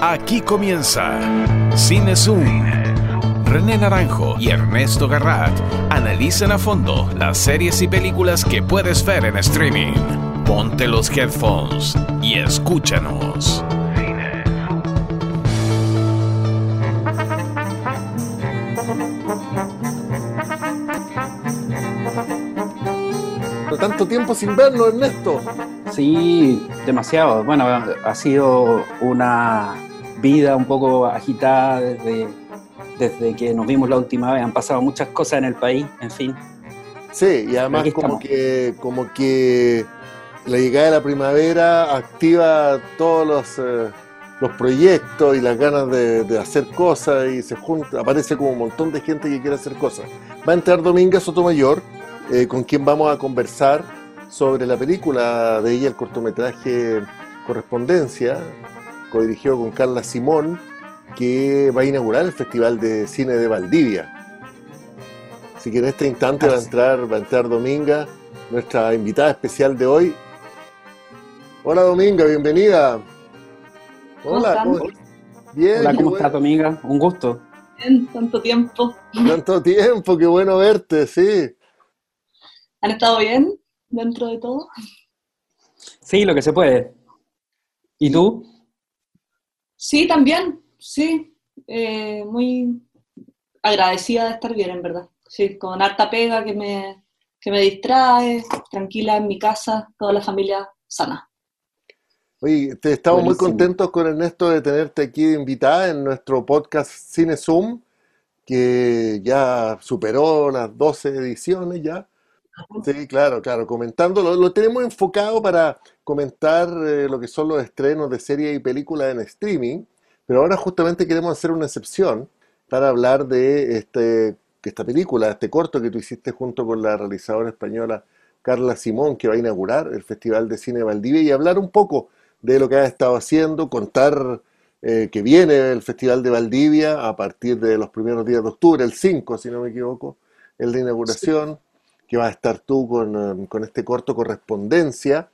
Aquí comienza Cine Zoom. René Naranjo y Ernesto Garrat analizan a fondo las series y películas que puedes ver en streaming. Ponte los headphones y escúchanos. Tanto tiempo sin vernos, Ernesto. Sí, demasiado. Bueno, ha sido una vida un poco agitada desde, desde que nos vimos la última vez. Han pasado muchas cosas en el país, en fin. Sí, y además como que, como que la llegada de la primavera activa todos los, eh, los proyectos y las ganas de, hacer cosas y se junta, aparece como un montón de gente que quiere hacer cosas. Va a entrar Dominga Sotomayor, eh, con quien vamos a conversar sobre la película de ella, el cortometraje Correspondencia, codirigió con Carla Simón, que va a inaugurar el Festival de Cine de Valdivia. Así que en este instante va a entrar, va a entrar Dominga, nuestra invitada especial de hoy. Hola Dominga, bienvenida. Hola, ¿cómo, Bien, Hola, ¿cómo estás Dominga? Un gusto. Bien, tanto tiempo. Tanto tiempo, qué bueno verte, sí. ¿Han estado bien dentro de todo? Sí, lo que se puede. ¿Y tú? Sí, también, sí. Eh, muy agradecida de estar bien, en verdad. Sí, con harta pega que me, que me distrae, tranquila en mi casa, toda la familia sana. Oye, te estamos muy contentos con Ernesto de tenerte aquí invitada en nuestro podcast Cine Zoom, que ya superó las 12 ediciones ya. Sí, claro, claro, comentándolo. Lo tenemos enfocado para comentar eh, lo que son los estrenos de series y películas en streaming, pero ahora justamente queremos hacer una excepción para hablar de este, esta película, este corto que tú hiciste junto con la realizadora española Carla Simón, que va a inaugurar el Festival de Cine Valdivia, y hablar un poco de lo que ha estado haciendo, contar eh, que viene el Festival de Valdivia a partir de los primeros días de octubre, el 5, si no me equivoco, el de inauguración que vas a estar tú con, eh, este corto Correspondencia,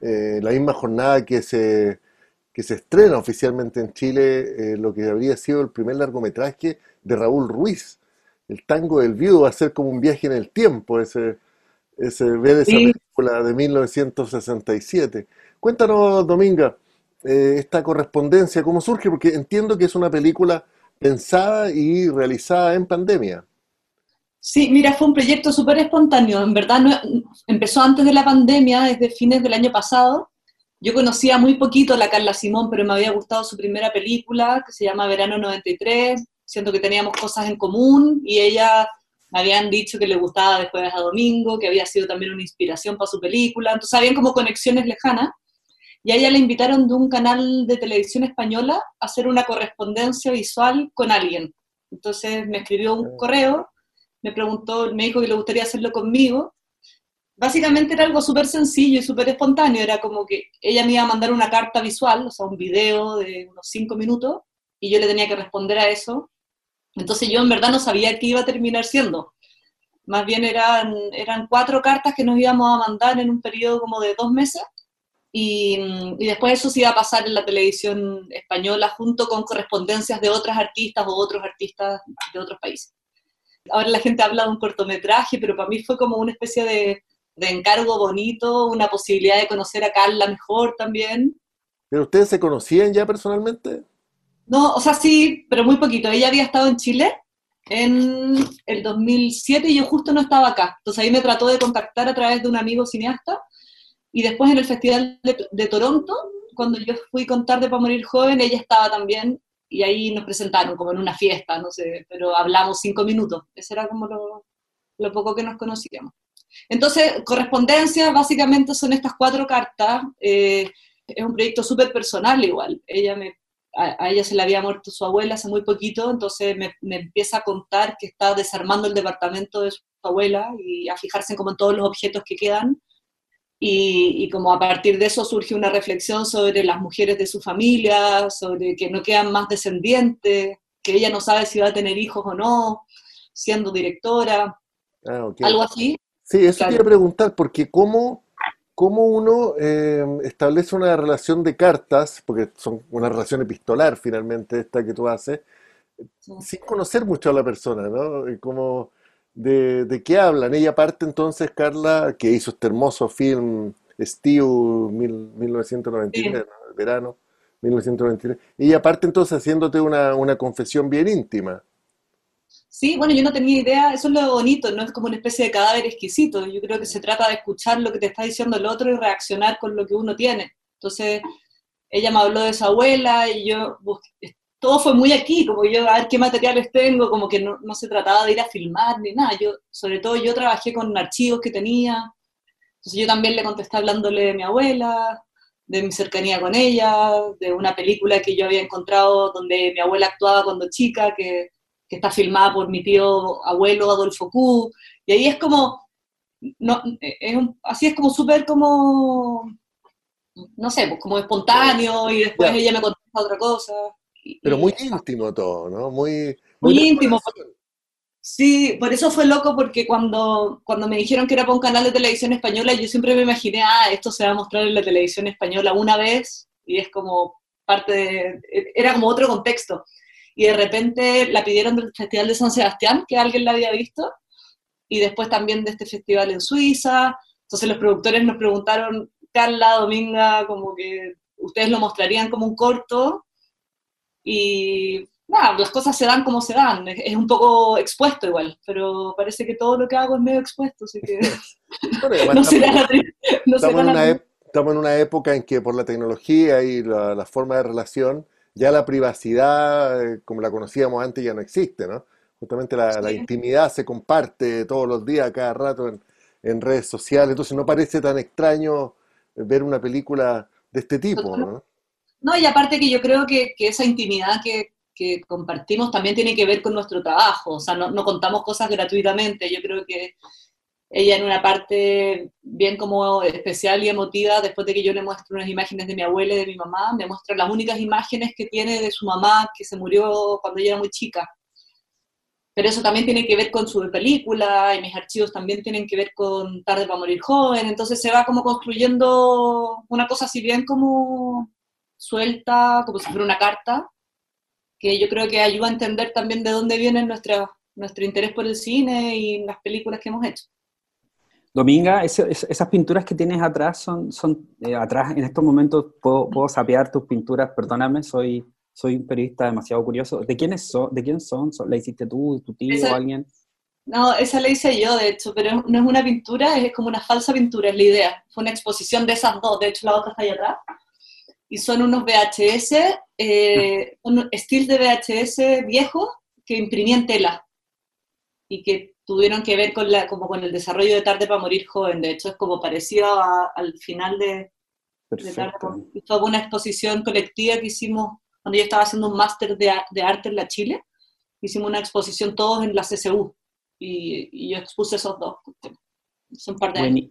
eh, la misma jornada que se, que se estrena oficialmente en Chile, eh, lo que habría sido el primer largometraje de Raúl Ruiz, El tango del viudo, va a ser como un viaje en el tiempo, ese, ese ver esa película de 1967. Cuéntanos, Dominga, esta correspondencia, ¿cómo surge? Porque entiendo que es una película pensada y realizada en pandemia. Sí, mira, fue un proyecto súper espontáneo. En verdad, no, empezó antes de la pandemia, desde fines del año pasado. Yo conocía muy poquito a la Carla Simón, pero me había gustado su primera película, que se llama Verano 93. Siento que teníamos cosas en común y ella me habían dicho que le gustaba Después a Domingo, que había sido también una inspiración para su película. Entonces, habían como conexiones lejanas. Y a ella le invitaron de un canal de televisión española a hacer una correspondencia visual con alguien. Entonces me escribió un correo me preguntó, me dijo que le gustaría hacerlo conmigo. Básicamente era algo súper sencillo y súper espontáneo, era como que ella me iba a mandar una carta visual, o sea, un video de unos cinco minutos, y yo le tenía que responder a eso. Entonces yo en verdad no sabía qué iba a terminar siendo. Más bien eran, eran cuatro cartas que nos íbamos a mandar en un periodo como de dos meses, y, y, después eso se iba a pasar en la televisión española junto con correspondencias de otras artistas o otros artistas de otros países ahora la gente habla de un cortometraje, pero para mí fue como una especie de, encargo bonito, una posibilidad de conocer a Carla mejor también. ¿Pero ustedes se conocían ya personalmente? No, o sea, sí, pero muy poquito. Ella había estado en Chile en el 2007 y yo justo no estaba acá. Entonces ahí me trató de contactar a través de un amigo cineasta y después en el Festival de, de Toronto, cuando yo fui con Tarde para Morir Joven, ella estaba también y ahí nos presentaron como en una fiesta, no sé, pero hablamos cinco minutos. Ese era como lo, lo poco que nos conocíamos. Entonces, correspondencia básicamente son estas cuatro cartas. Eh, es un proyecto súper personal igual. Ella me, a, ella se le había muerto su abuela hace muy poquito, entonces me, me, empieza a contar que está desarmando el departamento de su abuela y a fijarse como en todos los objetos que quedan y, como a partir de eso surge una reflexión sobre las mujeres de su familia, sobre que no quedan más descendientes, que ella no sabe si va a tener hijos o no, siendo directora, ah, algo así. Sí, eso quería preguntar, porque ¿cómo, cómo uno eh, establece una relación de cartas, porque son una relación epistolar finalmente esta que tú haces, sin conocer mucho a la persona, ¿no? Como de, de, qué hablan. Ella parte entonces, Carla, que hizo este hermoso film Steve 1993, verano 1993. Ella parte entonces haciéndote una, una confesión bien íntima. Sí, bueno, yo no tenía idea, eso es lo bonito, no es como una especie de cadáver exquisito, yo creo que se trata de escuchar lo que te está diciendo el otro y reaccionar con lo que uno tiene. Entonces, ella me habló de su abuela y yo todo fue muy aquí, como yo a ver qué materiales tengo, como que no, no, se trataba de ir a filmar ni nada, yo, sobre todo yo trabajé con archivos que tenía, entonces yo también le contesté hablándole de mi abuela, de mi cercanía con ella, de una película que yo había encontrado donde mi abuela actuaba cuando chica, que que está filmada por mi tío abuelo Adolfo Q, y ahí es como, no, es así es como súper como, no sé, pues como espontáneo, y después ella me contesta otra cosa. Pero muy íntimo todo, ¿no? Muy, muy, íntimo. Sí, por eso fue loco, porque cuando, cuando me dijeron que era para un canal de televisión española, yo siempre me imaginé, ah, esto se va a mostrar en la televisión española una vez, y es como parte de, era como otro contexto y de repente la pidieron del Festival de San Sebastián, que alguien la había visto, y después también de este festival en Suiza. Entonces los productores nos preguntaron, Carla, Dominga, como que ustedes lo mostrarían como un corto, y nada, las cosas se dan como se dan, es, un poco expuesto igual, pero parece que todo lo que hago es medio expuesto, así que no será estamos, en una época en que por la tecnología y la, la forma de relación, ya la privacidad, eh, como la conocíamos antes, ya no existe, ¿no? Justamente la, intimidad se comparte todos los días, cada rato en, redes sociales, entonces no parece tan extraño ver una película de este tipo, ¿no? No, y aparte que yo creo que, esa intimidad que, compartimos también tiene que ver con nuestro trabajo, o sea, no, contamos cosas gratuitamente, yo creo que ella en una parte bien como especial y emotiva, después de que yo le muestro unas imágenes de mi abuela y de mi mamá, me muestra las únicas imágenes que tiene de su mamá que se murió cuando ella era muy chica. Pero eso también tiene que ver con su película y mis archivos también tienen que ver con Tarde para morir joven, entonces se va como construyendo una cosa así bien como suelta, como si fuera una carta, que yo creo que ayuda a entender también de dónde viene nuestro interés por el cine y las películas que hemos hecho. Dominga, esas pinturas que tienes atrás son, son eh, atrás, en estos momentos puedo, puedo sapear tus pinturas, perdóname, soy, soy un periodista demasiado curioso. ¿De quiénes son? ¿De quién son? ¿La hiciste tú, tu tío o alguien? No, esa la hice yo, de hecho, pero no es una pintura, es como una falsa pintura, es la idea. Fue una exposición de esas dos, de hecho la otra está allá atrás. Y son unos VHS, eh, un estilo de VHS viejo que imprimí en tela y que tuvieron que ver con, la, como con el desarrollo de Tarde para Morir Joven. De hecho, es como parecido al final de, Tarde para Morir. Fue una exposición colectiva que hicimos cuando yo estaba haciendo un máster de, de, arte en la Chile. Hicimos una exposición todos en la CCU y, yo expuse esos dos. Son parte de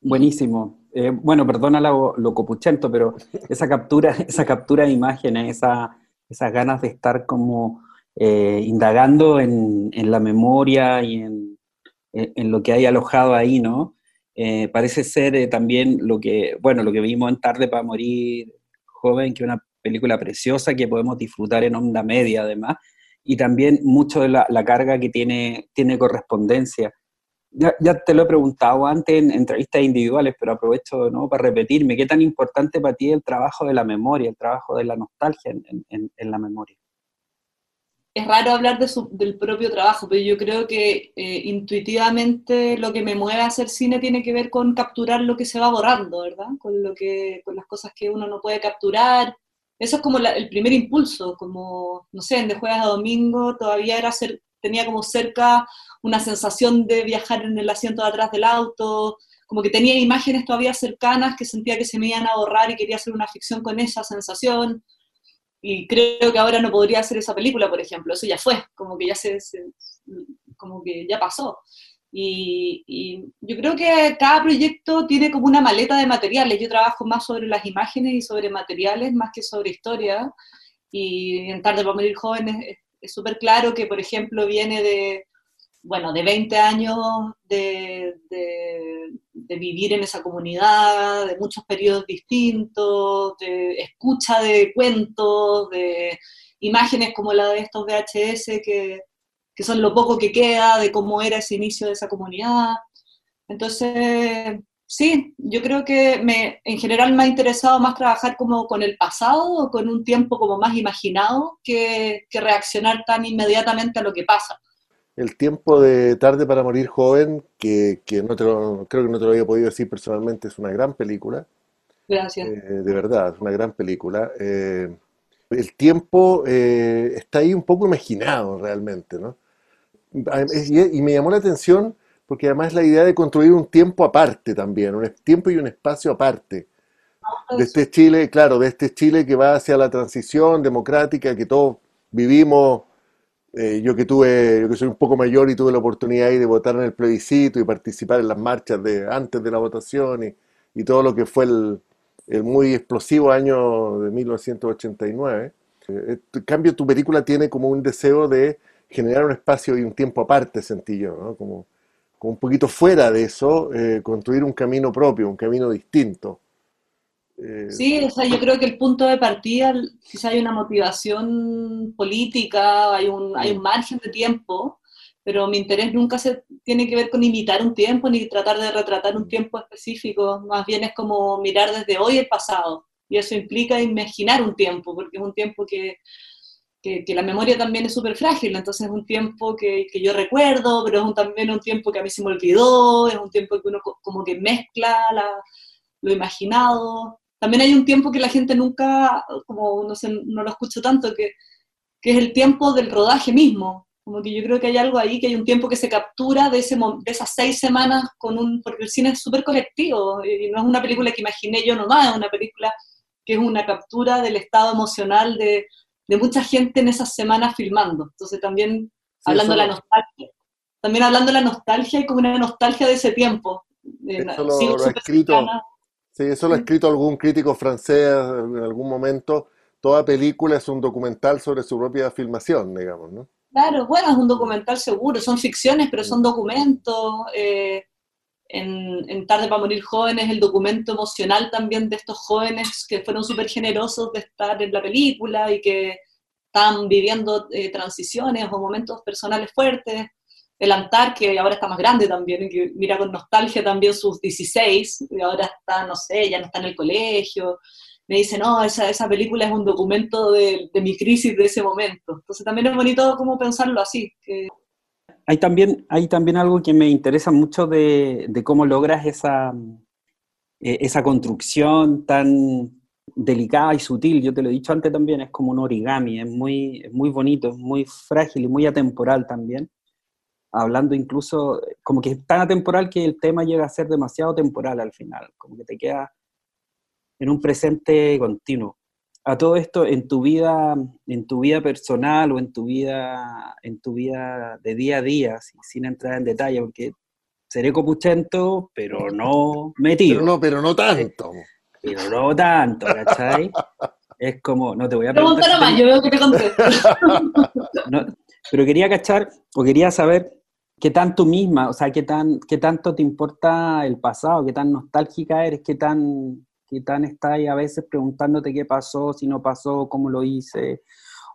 Buenísimo. Eh, bueno, perdona lo, lo, copuchento, pero esa captura, esa captura de imágenes, esa, esas ganas de estar como eh, indagando en, la memoria y en, lo que hay alojado ahí, ¿no? Eh, parece ser también lo que, bueno, lo que vimos en Tarde para Morir Joven, que es una película preciosa que podemos disfrutar en onda media además, y también mucho de la, carga que tiene, tiene correspondencia. Ya, te lo he preguntado antes en entrevistas individuales, pero aprovecho ¿no? para repetirme, ¿qué tan importante para ti el trabajo de la memoria, el trabajo de la nostalgia en la memoria? es raro hablar de su, del propio trabajo, pero yo creo que eh, intuitivamente lo que me mueve a hacer cine tiene que ver con capturar lo que se va borrando, ¿verdad? Con, lo que, con las cosas que uno no puede capturar. Eso es como el primer impulso, como, no sé, en De Jueves a Domingo todavía era ser, tenía como cerca una sensación de viajar en el asiento de atrás del auto, como que tenía imágenes todavía cercanas que sentía que se me iban a borrar y quería hacer una ficción con esa sensación y creo que ahora no podría hacer esa película, por ejemplo, eso ya fue, como que ya se, como que ya pasó. Y, yo creo que cada proyecto tiene como una maleta de materiales. Yo trabajo más sobre las imágenes y sobre materiales más que sobre historia. Y en Tarde para morir jóvenes es súper claro que, por ejemplo, viene de, bueno, de 20 años de, vivir en esa comunidad, de muchos periodos distintos, de escucha de cuentos, de imágenes como la de estos VHS, que, que son lo poco que queda de cómo era ese inicio de esa comunidad. Entonces, sí, yo creo que me, en general me ha interesado más trabajar como con el pasado o con un tiempo como más imaginado que, que reaccionar tan inmediatamente a lo que pasa el tiempo de Tarde para Morir Joven, que, no creo que no te lo había podido decir personalmente, es una gran película. Gracias. Eh, de verdad, es una gran película. Eh, el tiempo eh, está ahí un poco imaginado realmente, ¿no? Y, me llamó la atención porque además la idea de construir un tiempo aparte también, un tiempo y un espacio aparte. De este Chile, claro, de este Chile que va hacia la transición democrática que todos vivimos eh, yo que tuve, yo que soy un poco mayor y tuve la oportunidad de votar en el plebiscito y participar en las marchas de antes de la votación y, y todo lo que fue el, el, muy explosivo año de 1989. Eh, en cambio, tu película tiene como un deseo de generar un espacio y un tiempo aparte, sentí yo, ¿no? como un poquito fuera de eso, eh, construir un camino propio, un camino distinto. Eh, sí, o sea, yo creo que el punto de partida, quizá hay una motivación política, hay un, hay un margen de tiempo, pero mi interés nunca se tiene que ver con imitar un tiempo ni tratar de retratar un tiempo específico, más bien es como mirar desde hoy el pasado, y eso implica imaginar un tiempo, porque es un tiempo que, que, la memoria también es súper frágil, entonces es un tiempo que, que yo recuerdo, pero es un, también un tiempo que a mí se me olvidó, es un tiempo que uno como que mezcla la, lo imaginado, también hay un tiempo que la gente nunca, como no, sé, no lo escucho tanto, que, que, es el tiempo del rodaje mismo. Como que yo creo que hay algo ahí, que hay un tiempo que se captura de, ese, de esas seis semanas, con un, porque el cine es súper colectivo, y no es una película que imaginé yo nomás, es una película que es una captura del estado emocional de, de mucha gente en esas semanas filmando. Entonces también, hablando de la nostalgia, también hablando de la nostalgia, hay como una nostalgia de ese tiempo. Eso lo, lo escrito, Sí, eso lo ha escrito algún crítico francés en algún momento. Toda película es un documental sobre su propia filmación, digamos, ¿no? Claro, bueno, es un documental seguro, son ficciones, pero son documentos. Eh, en, en, Tarde para Morir Jóvenes, el documento emocional también de estos jóvenes que fueron súper generosos de estar en la película y que están viviendo eh, transiciones o momentos personales fuertes el Antar, que ahora está más grande también, que mira con nostalgia también sus 16, y ahora está, no sé, ya no está en el colegio. Me dice, no, esa, esa película es un documento de, mi crisis de ese momento. Entonces también es bonito como pensarlo así. Hay, también, hay también algo que me interesa mucho de, cómo logras esa, eh, esa construcción tan delicada y sutil, yo te lo he dicho antes también, es como un origami, es muy, es muy bonito, es muy frágil y muy atemporal también hablando incluso, como que es tan atemporal que el tema llega a ser demasiado temporal al final, como que te queda en un presente continuo. A todo esto, en tu vida, en tu vida personal o en tu vida, en tu vida de día a día, sin entrar en detalle, porque seré copuchento, pero no metido. Pero no, pero no tanto. Pero no tanto, ¿cachai? es como, no te voy a preguntar. más, yo veo que te contesto. pero quería cachar, o quería saber qué tanto misma, o sea, qué, tan, qué tanto te importa el pasado, qué tan nostálgica eres, qué tan, qué tan estás ahí a veces preguntándote qué pasó, si no pasó, cómo lo hice,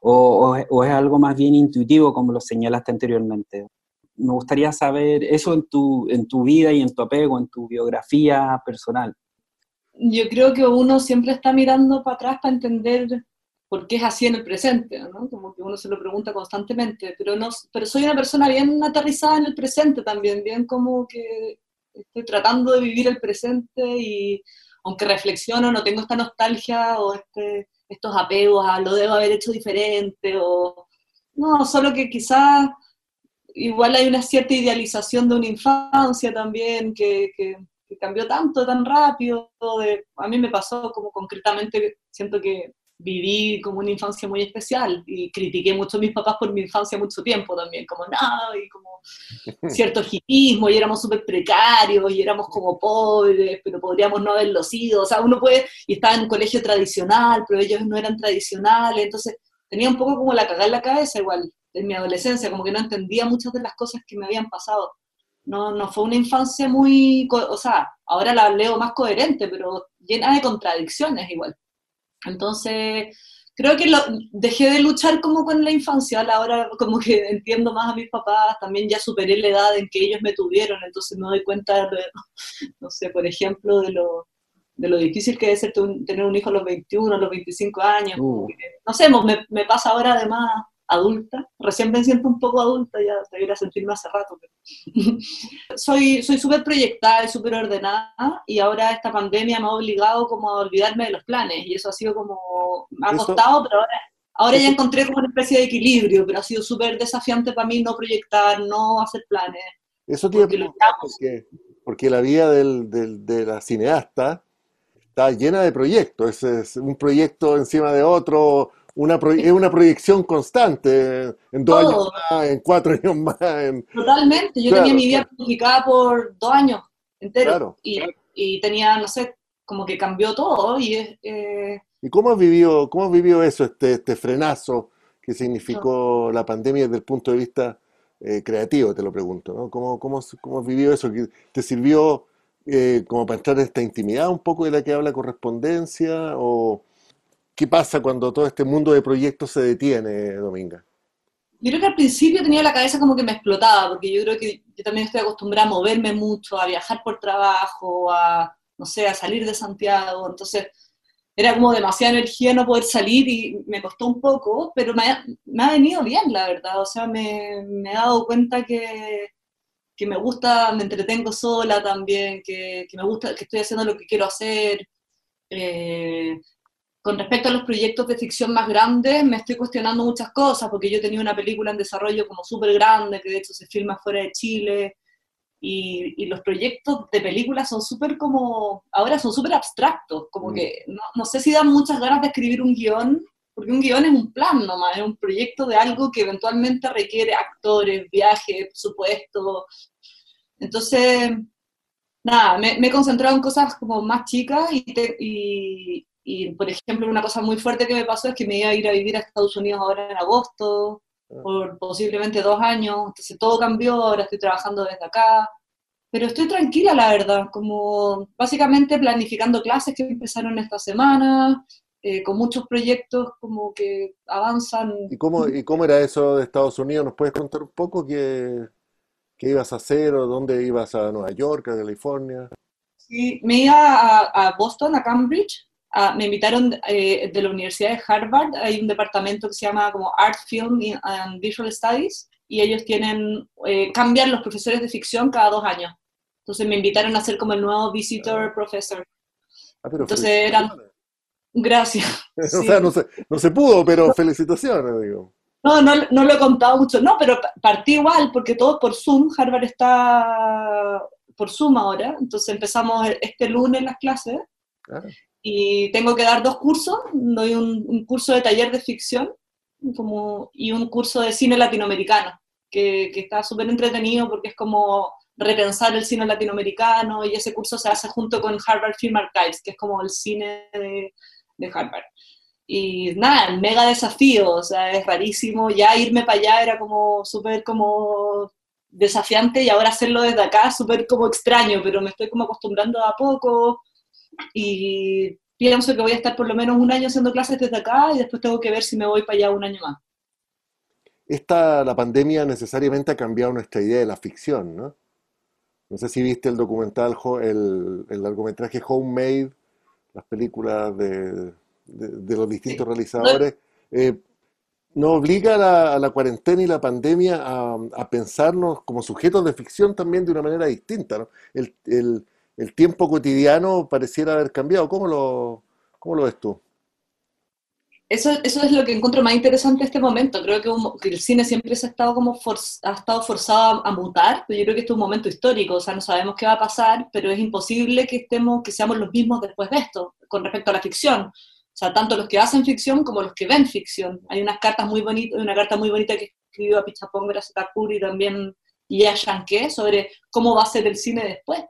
o, es algo más bien intuitivo, como lo señalaste anteriormente. Me gustaría saber eso en tu, en tu vida y en tu apego, en tu biografía personal. Yo creo que uno siempre está mirando para atrás para entender porque es así en el presente, ¿no? Como que uno se lo pregunta constantemente, pero, no, pero soy una persona bien aterrizada en el presente también, bien como que estoy tratando de vivir el presente y aunque reflexiono, no tengo esta nostalgia o este, estos apegos a lo debo haber hecho diferente o no, solo que quizás igual hay una cierta idealización de una infancia también que, que, cambió tanto, tan rápido. A mí me pasó como concretamente, siento que viví como una infancia muy especial y critiqué mucho a mis papás por mi infancia mucho tiempo también, como nada, y como cierto hipismo, y éramos súper precarios, y éramos como pobres, pero podríamos no haberlo sido, o sea, uno puede, y estaba en un colegio tradicional, pero ellos no eran tradicionales, entonces tenía un poco como la cagada en la cabeza igual, en mi adolescencia, como que no entendía muchas de las cosas que me habían pasado. No, no fue una infancia muy, o sea, ahora la leo más coherente, pero llena de contradicciones igual. Entonces, creo que lo, dejé de luchar como con la infancia, ahora como que entiendo más a mis papás, también ya superé la edad en que ellos me tuvieron, entonces me doy cuenta, de, no sé, por ejemplo, de lo, de lo difícil que es ser tener un hijo a los 21, a los 25 años. Uh. no sé, me, me, pasa ahora además adulta, recién me siento un poco adulta, ya debería sentirme hace rato. soy soy súper proyectada y súper ordenada y ahora esta pandemia me ha obligado como a olvidarme de los planes y eso ha sido como, me ha costado, pero ahora, ahora ya encontré como una especie de equilibrio, pero ha sido súper desafiante para mí no proyectar, no hacer planes. Eso tiene porque, porque, la vida del, del, de la cineasta está llena de proyectos, es un proyecto encima de otro, una es una proyección constante, en dos años más, en cuatro años más. Totalmente, yo tenía mi vida planificada por dos años enteros y, y, tenía, no sé, como que cambió todo y es... Eh... ¿Y cómo has vivido, cómo has vivido eso, este, este frenazo que significó la pandemia desde el punto de vista eh, creativo, te lo pregunto, ¿no? ¿Cómo, cómo, cómo has vivido eso? ¿Te sirvió eh, como para entrar en esta intimidad un poco de la que habla correspondencia o ¿Qué pasa cuando todo este mundo de proyectos se detiene, Dominga? Yo creo que al principio tenía la cabeza como que me explotaba, porque yo creo que yo también estoy acostumbrada a moverme mucho, a viajar por trabajo, a, no sé, a salir de Santiago, entonces era como demasiada energía no poder salir y me costó un poco, pero me ha, venido bien, la verdad, o sea, me, he dado cuenta que, que, me gusta, me entretengo sola también, que, que, me gusta, que estoy haciendo lo que quiero hacer, eh, con respecto a los proyectos de ficción más grandes, me estoy cuestionando muchas cosas, porque yo tenía una película en desarrollo como súper grande, que de hecho se filma fuera de Chile, y, los proyectos de películas son súper como, ahora son súper abstractos, como mm. que no, no, sé si dan muchas ganas de escribir un guion, porque un guion es un plan nomás, es un proyecto de algo que eventualmente requiere actores, viajes, presupuesto. Entonces, nada, me, me, he concentrado en cosas como más chicas y, y, y, por ejemplo, una cosa muy fuerte que me pasó es que me iba a ir a vivir a Estados Unidos ahora en agosto, ah. por posiblemente dos años, entonces todo cambió, ahora estoy trabajando desde acá, pero estoy tranquila, la verdad, como básicamente planificando clases que empezaron esta semana, eh, con muchos proyectos como que avanzan. ¿Y cómo, ¿Y cómo era eso de Estados Unidos? ¿Nos puedes contar un poco qué, qué ibas a hacer o dónde ibas a Nueva York, a California? Sí, me iba a Boston, a Cambridge, Ah, me invitaron eh, de la Universidad de Harvard, hay un departamento que se llama como Art, Film and Visual Studies, y ellos tienen, eh, cambian los profesores de ficción cada dos años. Entonces me invitaron a ser como el nuevo visitor ah. professor. Ah, Entonces eran... Gracias. o sea, no se, no se pudo, pero felicitaciones, digo. No, no, no, lo he contado mucho. No, pero partí igual, porque todo por Zoom. Harvard está por Zoom ahora. Entonces empezamos este lunes las clases y tengo que dar dos cursos, doy un, curso de taller de ficción como, y un curso de cine latinoamericano, que, que está súper entretenido porque es como repensar el cine latinoamericano y ese curso se hace junto con Harvard Film Archives, que es como el cine de, de Harvard. Y nada, mega desafío, o sea, es rarísimo, ya irme para allá era como súper como desafiante y ahora hacerlo desde acá súper como extraño, pero me estoy como acostumbrando a poco, y pienso que voy a estar por lo menos un año haciendo clases desde acá y después tengo que ver si me voy para allá un año más. Esta, la pandemia necesariamente ha cambiado nuestra idea de la ficción, ¿no? No sé si viste el documental, el, el largometraje Homemade, las películas de, de, los distintos realizadores. Eh, nos obliga a la, cuarentena y la pandemia a, a, pensarnos como sujetos de ficción también de una manera distinta. ¿no? El, el, el tiempo cotidiano pareciera haber cambiado. ¿Cómo lo, cómo lo ves tú? Eso, eso es lo que encuentro más interesante en este momento. Creo que, el cine siempre se ha estado, como ha estado forzado a, mutar, pero yo creo que este es un momento histórico, o sea, no sabemos qué va a pasar, pero es imposible que, estemos, que seamos los mismos después de esto, con respecto a la ficción. O sea, tanto los que hacen ficción como los que ven ficción. Hay unas cartas muy bonitas, una carta muy bonita que escribió a Pichapong, gracias a y también y a Yankee sobre cómo va a ser el cine después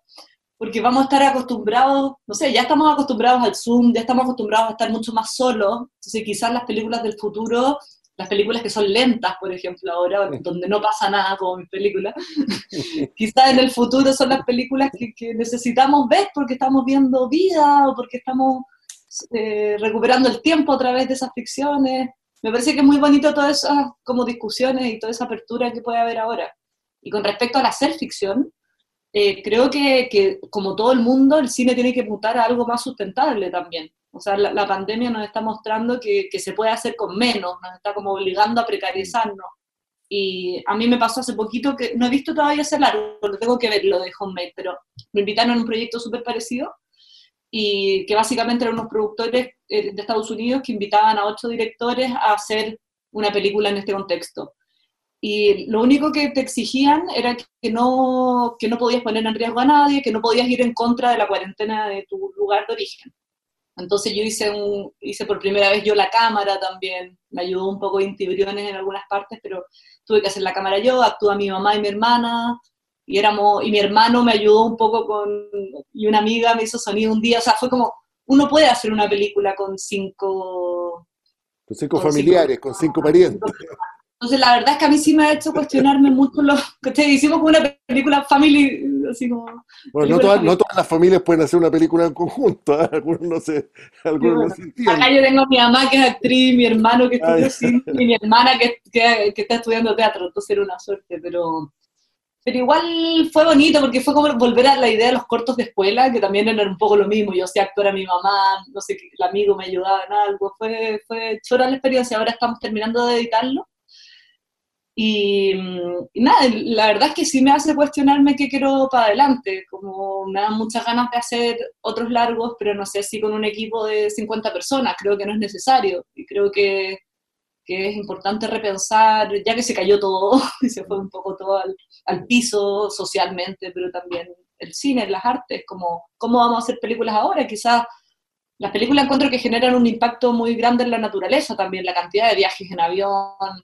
porque vamos a estar acostumbrados, no sé, ya estamos acostumbrados al Zoom, ya estamos acostumbrados a estar mucho más solos, entonces quizás las películas del futuro las películas que son lentas, por ejemplo, ahora, donde no pasa nada como mis películas, quizás en el futuro son las películas que, necesitamos ver porque estamos viendo vida o porque estamos eh, recuperando el tiempo a través de esas ficciones. Me parece que es muy bonito todas esas como discusiones y toda esa apertura que puede haber ahora. Y con respecto a la ser ficción, eh, creo que, que, como todo el mundo, el cine tiene que mutar a algo más sustentable también. O sea, la, pandemia nos está mostrando que, que, se puede hacer con menos, nos está como obligando a precarizarnos. Y a mí me pasó hace poquito que no he visto todavía ese largo, lo tengo que ver lo de Homemade, pero me invitaron a un proyecto súper parecido y que básicamente eran unos productores eh, de Estados Unidos que invitaban a ocho directores a hacer una película en este contexto. Y lo único que te exigían era que no, que no podías poner en riesgo a nadie, que no podías ir en contra de la cuarentena de tu lugar de origen. Entonces yo hice, un, hice por primera vez yo la cámara también, me ayudó un poco Inti Briones en algunas partes, pero tuve que hacer la cámara yo, actúa mi mamá y mi hermana, y, éramos, y mi hermano me ayudó un poco con, y una amiga me hizo sonido un día, o sea, fue como, uno puede hacer una película con cinco... Con cinco familiares, con cinco parientes. Entonces, la verdad es que a mí sí me ha hecho cuestionarme mucho lo que hicimos como una película family, así como... Bueno, no todas, no todas, las familias pueden hacer una película en conjunto, ¿eh? algunos no se, algunos no se entienden. Acá yo tengo a mi mamá que es actriz, mi hermano que estudia cine y mi hermana que, que, que, está estudiando teatro, entonces era una suerte, pero... Pero igual fue bonito porque fue como volver a la idea de los cortos de escuela, que también eran un poco lo mismo. Yo sé actuar a mi mamá, no sé, el amigo me ayudaba en algo. Fue, fue chora la experiencia. Ahora estamos terminando de editarlo y, nada, la verdad es que sí me hace cuestionarme qué quiero para adelante, como me dan muchas ganas de hacer otros largos, pero no sé si con un equipo de 50 personas, creo que no es necesario y creo que, que es importante repensar, ya que se cayó todo y se fue un poco todo al, al, piso socialmente, pero también el cine, las artes, como cómo vamos a hacer películas ahora, quizás las películas encuentro que generan un impacto muy grande en la naturaleza también, la cantidad de viajes en avión,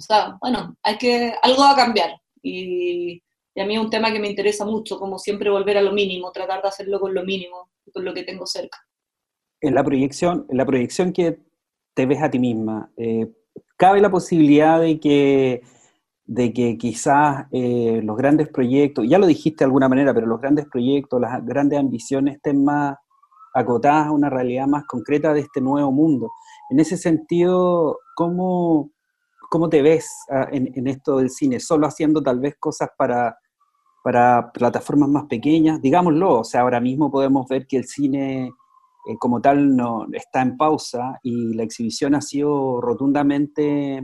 o sea, bueno, hay que, algo va a cambiar. Y, a mí es un tema que me interesa mucho, como siempre volver a lo mínimo, tratar de hacerlo con lo mínimo, con lo que tengo cerca. En la proyección, en la proyección que te ves a ti misma, eh, ¿cabe la posibilidad de que, de que quizás eh, los grandes proyectos, ya lo dijiste de alguna manera, pero los grandes proyectos, las grandes ambiciones estén más acotadas a una realidad más concreta de este nuevo mundo? En ese sentido, ¿cómo, ¿Cómo te ves ah, en, esto del cine? ¿Solo haciendo tal vez cosas para, para plataformas más pequeñas? Digámoslo, o sea, ahora mismo podemos ver que el cine eh, como tal no, está en pausa y la exhibición ha sido rotundamente eh,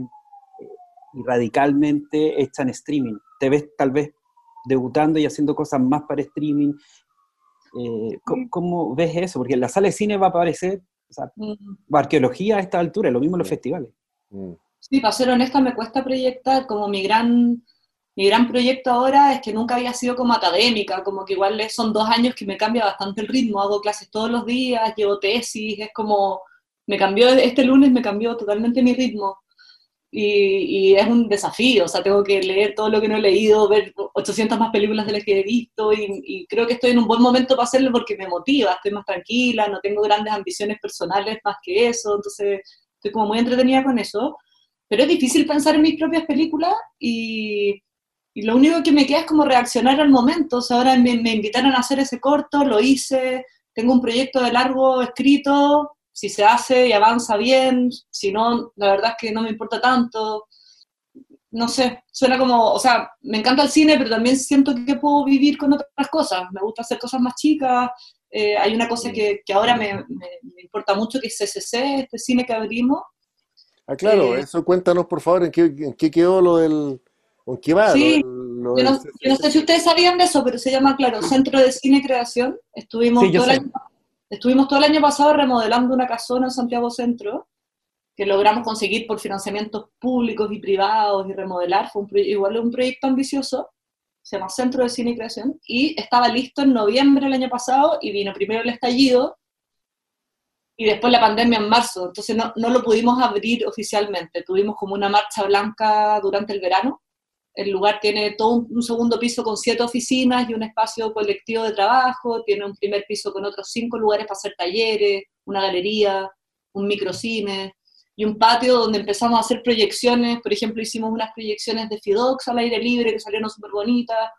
y radicalmente hecha en streaming. ¿Te ves tal vez debutando y haciendo cosas más para streaming? Eh, ¿cómo, ves eso? Porque en la sala de cine va a aparecer o arqueología a esta altura, lo mismo en los festivales. Mm. Sí, para ser honesta, me cuesta proyectar, como mi gran, mi gran proyecto ahora es que nunca había sido como académica, como que igual son dos años que me cambia bastante el ritmo, hago clases todos los días, llevo tesis, es como, me cambió, este lunes me cambió totalmente mi ritmo. Y, es un desafío, o sea, tengo que leer todo lo que no he leído, ver 800 más películas de las que he visto y, y, creo que estoy en un buen momento para hacerlo porque me motiva, estoy más tranquila, no tengo grandes ambiciones personales más que eso, entonces estoy como muy entretenida con eso. Pero es difícil pensar en mis propias películas y, y lo único que me queda es como reaccionar al momento. O sea, ahora me, me, invitaron a hacer ese corto, lo hice, tengo un proyecto de largo escrito, si se hace y avanza bien, si no, la verdad es que no me importa tanto. No sé, suena como, o sea, me encanta el cine, pero también siento que puedo vivir con otras cosas. Me gusta hacer cosas más chicas. Eh, hay una cosa que, que ahora me, me, me, importa mucho, que es CCC, este cine que abrimos, Ah, claro, eh, eso cuéntanos por favor, ¿en qué, en qué quedó lo del... ¿En qué va? Sí, yo, no, sé si ustedes sabían de eso, pero se llama, claro, Centro de Cine y Creación. Estuvimos, todo el año, estuvimos todo el año pasado remodelando una casona en Santiago Centro, que logramos conseguir por financiamientos públicos y privados y remodelar. Fue un, igual un proyecto ambicioso, se llama Centro de Cine y Creación, y estaba listo en noviembre del año pasado y vino primero el estallido, y después la pandemia en marzo, entonces no, no, lo pudimos abrir oficialmente. Tuvimos como una marcha blanca durante el verano. El lugar tiene todo un, segundo piso con siete oficinas y un espacio colectivo de trabajo, tiene un primer piso con otros cinco lugares para hacer talleres, una galería, un microcine. y un patio donde empezamos a hacer proyecciones, por ejemplo, hicimos unas proyecciones de Fidox al aire libre que salieron súper bonitas.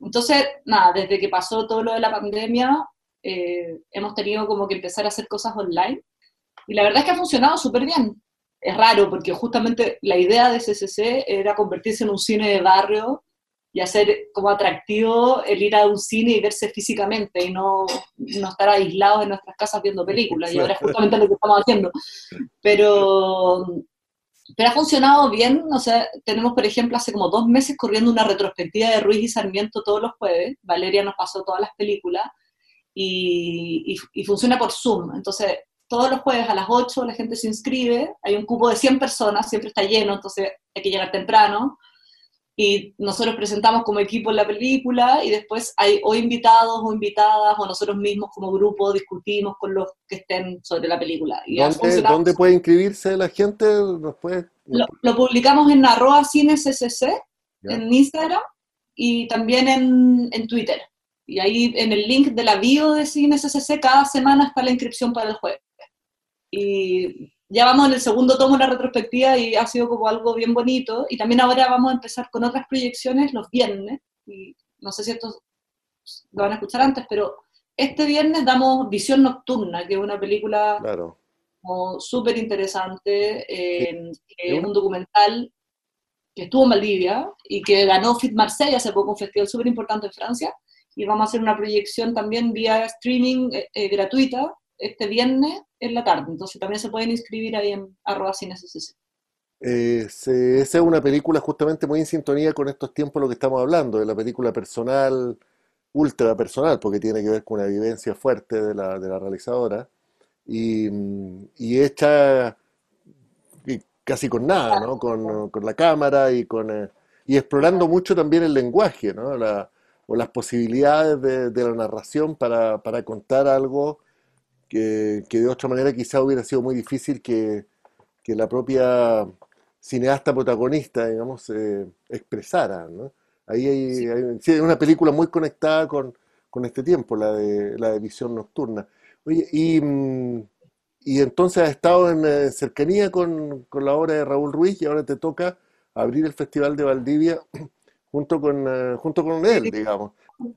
Entonces, nada, desde que pasó todo lo de la pandemia, eh, hemos tenido como que empezar a hacer cosas online. Y la verdad es que ha funcionado súper bien. Es raro porque justamente la idea de CCC era convertirse en un cine de barrio y hacer como atractivo el ir a un cine y verse físicamente y no, no estar aislados en nuestras casas viendo películas. Y ahora es justamente lo que estamos haciendo. Pero, pero ha funcionado bien. O sea, tenemos, por ejemplo, hace como dos meses corriendo una retrospectiva de Ruiz y Sarmiento todos los jueves. Valeria nos pasó todas las películas y, y, y funciona por Zoom. Entonces, todos los jueves a las 8 la gente se inscribe, hay un cupo de 100 personas, siempre está lleno, entonces hay que llegar temprano y nosotros presentamos como equipo la película y después hay o invitados o invitadas o nosotros mismos como grupo discutimos con los que estén sobre la película. Y ¿Dónde, puede inscribirse la gente? Lo, publicamos en arroba cinescc en Instagram y también en, en, Twitter. Y ahí en el link de la bio de CineSCC cada semana está la inscripción para el jueves. Y ya vamos en el segundo tomo de la retrospectiva y ha sido como algo bien bonito. Y también ahora vamos a empezar con otras proyecciones los viernes. Y no sé si esto lo van a escuchar antes, pero este viernes damos Visión Nocturna, que es una película claro. súper interesante, eh, es un documental que estuvo en Valdivia y que ganó Fit Marseille hace poco, un festival súper importante en Francia. Y vamos a hacer una proyección también vía streaming eh, eh, gratuita este viernes en la tarde, entonces también se pueden inscribir ahí en arroba eh, esa es una película justamente muy en sintonía con estos tiempos lo que estamos hablando, de la película personal, ultra personal, porque tiene que ver con una vivencia fuerte de la, de la realizadora, y, y hecha casi con nada, ¿no? Con, con la cámara y con eh, y explorando mucho también el lenguaje, ¿no? La, o las posibilidades de, de la narración para, para, contar algo que, de otra manera quizá hubiera sido muy difícil que, la propia cineasta protagonista, digamos, eh, expresara. ¿no? Ahí hay, una película muy conectada con, este tiempo, la de, la de Visión Nocturna. Oye, y, mm, y entonces has estado en eh, cercanía con, con, la obra de Raúl Ruiz y ahora te toca abrir el Festival de Valdivia junto con, eh, junto con él, digamos.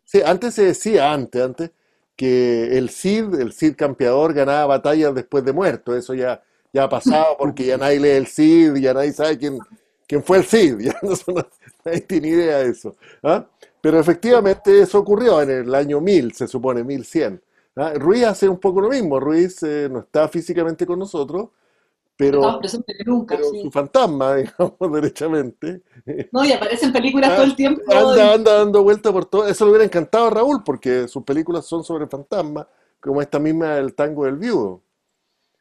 Sí, antes se decía, antes, antes, que el Cid, el Cid campeador, ganaba batallas después de muerto. Eso ya, ya ha pasado porque ya nadie lee el Cid, ya nadie sabe quién, quién fue el Cid, ya no, nadie tiene idea de eso. ¿ah? Pero efectivamente eso ocurrió en el año 1000, se supone, 1100. ¿ah? Ruiz hace un poco lo mismo, Ruiz eh, no está físicamente con nosotros, pero, su fantasma, digamos, derechamente. No, y aparecen películas todo el tiempo. Anda, anda dando vuelta por todo. Eso le hubiera encantado a Raúl, porque sus películas son sobre fantasmas, como esta misma El tango del viudo.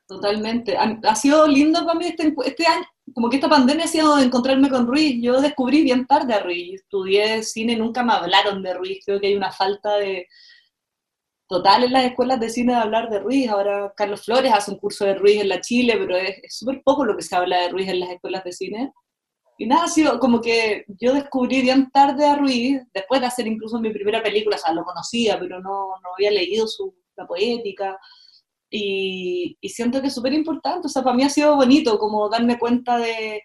Totalmente. Ha, sido lindo para mí este, este, año, como que esta pandemia ha sido encontrarme con Ruiz. Yo descubrí bien tarde a Ruiz. Estudié cine, nunca me hablaron de Ruiz. Creo que hay una falta de, total en las escuelas de cine de hablar de Ruiz. Ahora Carlos Flores hace un curso de Ruiz en la Chile, pero es súper poco lo que se habla de Ruiz en las escuelas de cine. Y nada, ha sido como que yo descubrí bien tarde a Ruiz, después de hacer incluso mi primera película, o sea, lo conocía, pero no, no había leído su, la poética. Y, y siento que es súper importante, o sea, para mí ha sido bonito como darme cuenta de,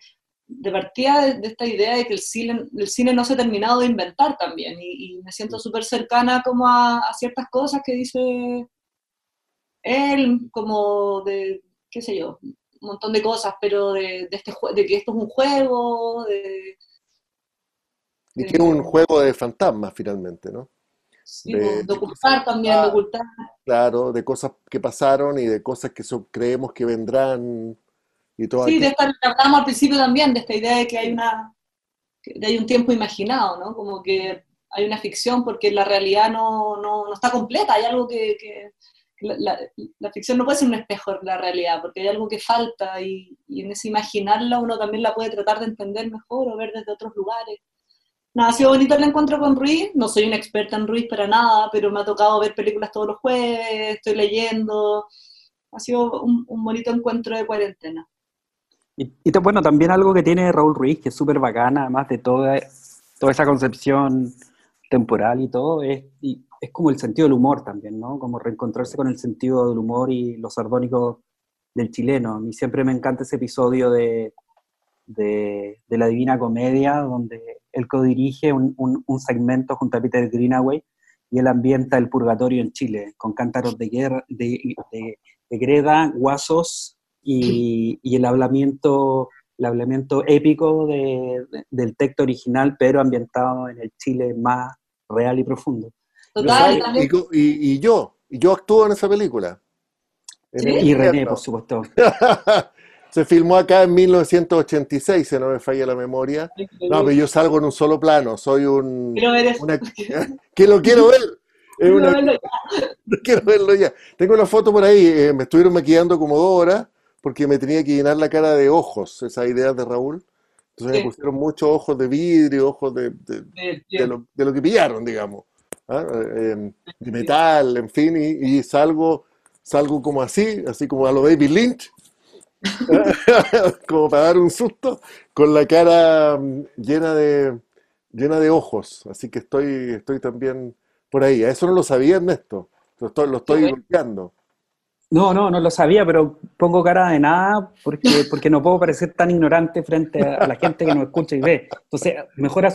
de partida de, esta idea de que el cine, el cine no se ha terminado de inventar también, y, me siento súper cercana como a, ciertas cosas que dice él, como de, qué sé yo, un montón de cosas, pero de, este, de que esto es un juego, de... Y que es un juego de fantasmas finalmente, ¿no? de, ocultar también, de ocultar. Claro, de cosas que pasaron y de cosas que creemos que vendrán sí, de esta, hablamos al principio también, de esta idea de que hay una de hay un tiempo imaginado, ¿no? Como que hay una ficción porque la realidad no, no, no está completa, hay algo que, que la, la, ficción no puede ser un espejo de la realidad, porque hay algo que falta y, y, en ese imaginarla uno también la puede tratar de entender mejor o ver desde otros lugares. Nada, ha sido bonito el encuentro con Ruiz, no soy una experta en Ruiz para nada, pero me ha tocado ver películas todos los jueves, estoy leyendo, ha sido un, un bonito encuentro de cuarentena. Y, bueno, también algo que tiene Raúl Ruiz, que es súper bacana, además de toda, toda esa concepción temporal y todo, es, es como el sentido del humor también, ¿no? Como reencontrarse con el sentido del humor y lo sardónico del chileno. Y siempre me encanta ese episodio de, de, La Divina Comedia, donde él codirige un, un, segmento junto a Peter Greenaway y él ambienta el purgatorio en Chile, con cántaros de, guerra, de, greda, guasos y, y, el hablamiento el hablamiento épico del texto original, pero ambientado en el Chile más real y profundo. Total, y, y, yo, y yo actúo en esa película. y René, por supuesto. Se filmó acá en 1986, si no me falla la memoria. No, pero yo salgo en un solo plano, soy un... Quiero ver que lo quiero ver. quiero, verlo ya. quiero verlo ya. Tengo una foto por ahí, eh, me estuvieron maquillando como dos horas porque me tenía que llenar la cara de ojos, esa idea de Raúl. Entonces me pusieron muchos ojos de vidrio, ojos de, de, lo, de lo, que pillaron, digamos. ¿ah? Eh, de metal, en fin, y, salgo, salgo como así, así como a lo David Lynch, como para dar un susto, con la cara mm, llena de, llena de ojos. Así que estoy, estoy también por ahí. A eso no lo sabía Ernesto, lo estoy, lo estoy golpeando. No, no, no lo sabía, pero pongo cara de nada porque, porque no puedo parecer tan ignorante frente a la gente que nos escucha y ve. Entonces, mejor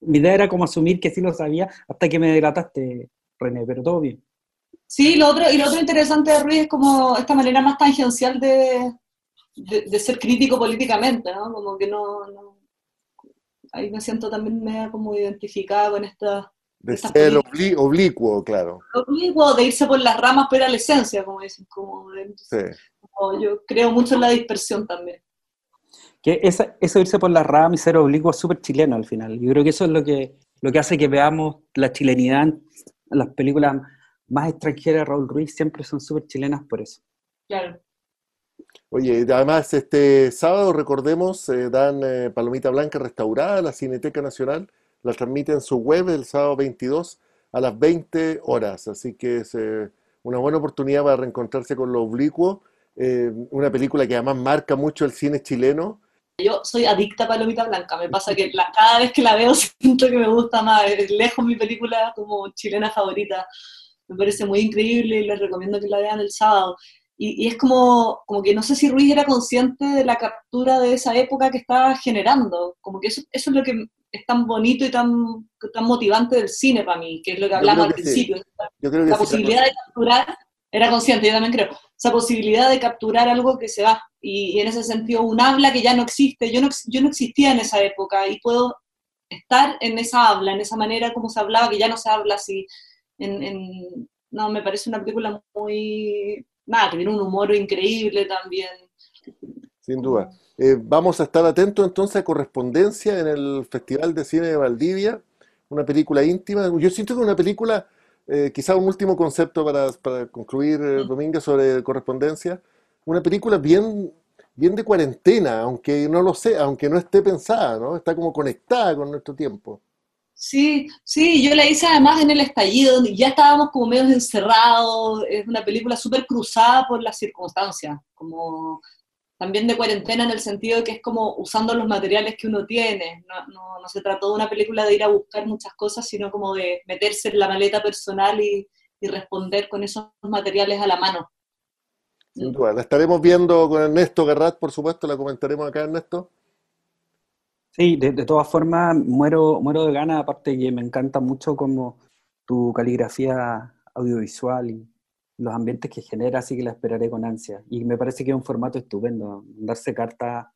mi idea era como asumir que sí lo sabía hasta que me delataste, René, pero todo bien. Sí, lo otro, y lo otro interesante de Ruiz es como esta manera más tangencial de, de, ser crítico políticamente, ¿no? Como que no, no, Ahí me siento también media como identificada con esta de ser oblicuo, claro. Oblicuo, de irse por las ramas, pero a la esencia, como dicen. Como, sí. yo creo mucho en la dispersión también. Que esa, eso irse por las ramas y ser oblicuo es súper chileno al final. Yo creo que eso es lo que, lo que hace que veamos la chilenidad en las películas más extranjeras de Raúl Ruiz, siempre son súper chilenas por eso. Claro. Oye, además este sábado, recordemos, eh, dan eh, Palomita Blanca restaurada, la Cineteca Nacional la transmite en su web el sábado 22 a las 20 horas. Así que es eh, una buena oportunidad para reencontrarse con lo oblicuo. Eh, una película que además marca mucho el cine chileno. Yo soy adicta a Palomita Blanca. Me pasa que cada vez que la veo siento que me gusta más. Es lejos mi película como chilena favorita. Me parece muy increíble y les recomiendo que la vean el sábado. Y, es como, como que no sé si Ruiz era consciente de la captura de esa época que estaba generando. Como que eso, eso es lo que es tan bonito y tan, tan motivante del cine para mí, que es lo que hablamos al principio. la posibilidad de capturar, era consciente, yo también creo, esa posibilidad de capturar algo que se va. Y, en ese sentido, un habla que ya no existe. Yo no, yo no existía en esa época y puedo estar en esa habla, en esa manera como se hablaba, que ya no se habla así. En, no, me parece una película muy... Nada, que tiene un humor increíble también. Sin duda. Eh, vamos a estar atentos entonces a correspondencia en el Festival de Cine de Valdivia, una película íntima. Yo siento que una película, eh, quizá un último concepto para, para concluir, eh, Domingo, sobre correspondencia, una película bien, bien de cuarentena, aunque no lo sé, aunque no esté pensada, ¿no? Está como conectada con nuestro tiempo. Sí, sí, yo la hice además en el estallido, donde ya estábamos como medio encerrados, es una película súper cruzada por las circunstancias, como también de cuarentena en el sentido de que es como usando los materiales que uno tiene. No, no, se trató de una película de ir a buscar muchas cosas, sino como de meterse en la maleta personal y, responder con esos materiales a la mano. Sin duda. La estaremos viendo con Ernesto Garrat, por supuesto, la comentaremos acá, Ernesto. Sí, de, de todas formas, muero, muero de ganas, aparte que me encanta mucho como tu caligrafía audiovisual y los ambientes que genera, así que la esperaré con ansia. Y me parece que es un formato estupendo, darse cartas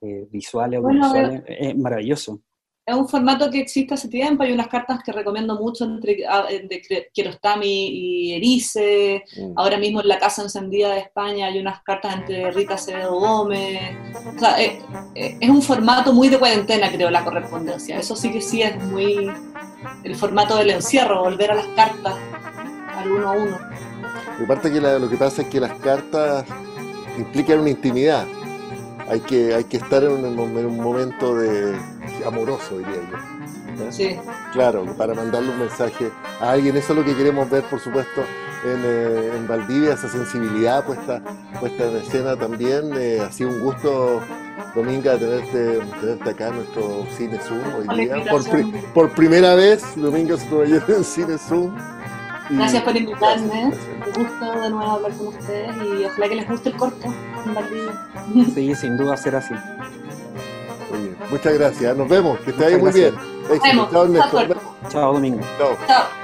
eh, visuales o visuales, es maravilloso. Es un formato que existe hace tiempo, hay unas cartas que recomiendo mucho entre de Kiarostami y Erice, mm. ahora mismo en la Casa Encendida de España hay unas cartas entre Rita Acevedo Gómez, o sea, es, es un formato muy de cuarentena creo la correspondencia, eso sí que sí es muy el formato del encierro, volver a las cartas al uno a uno. Aparte que lo que pasa es que las cartas implican una intimidad. Hay que, hay que estar en un, momento de amoroso, diría yo. Sí. Claro, para mandarle un mensaje a alguien. Eso es lo que queremos ver, por supuesto, en, eh, Valdivia, esa sensibilidad puesta, puesta en escena también. Eh, ha sido un gusto, Dominga, tenerte, tenerte acá en nuestro Cine Zoom hoy día. Por, por, primera vez, Dominga se en Cine Zoom. Gracias por invitarme. Un gusto de nuevo hablar con ustedes y ojalá que les guste el corto Sí, sin duda será así. Muchas gracias. Nos vemos. Que esté ahí muy bien. Nos vemos. Chao, Domingo. Chao. Chao.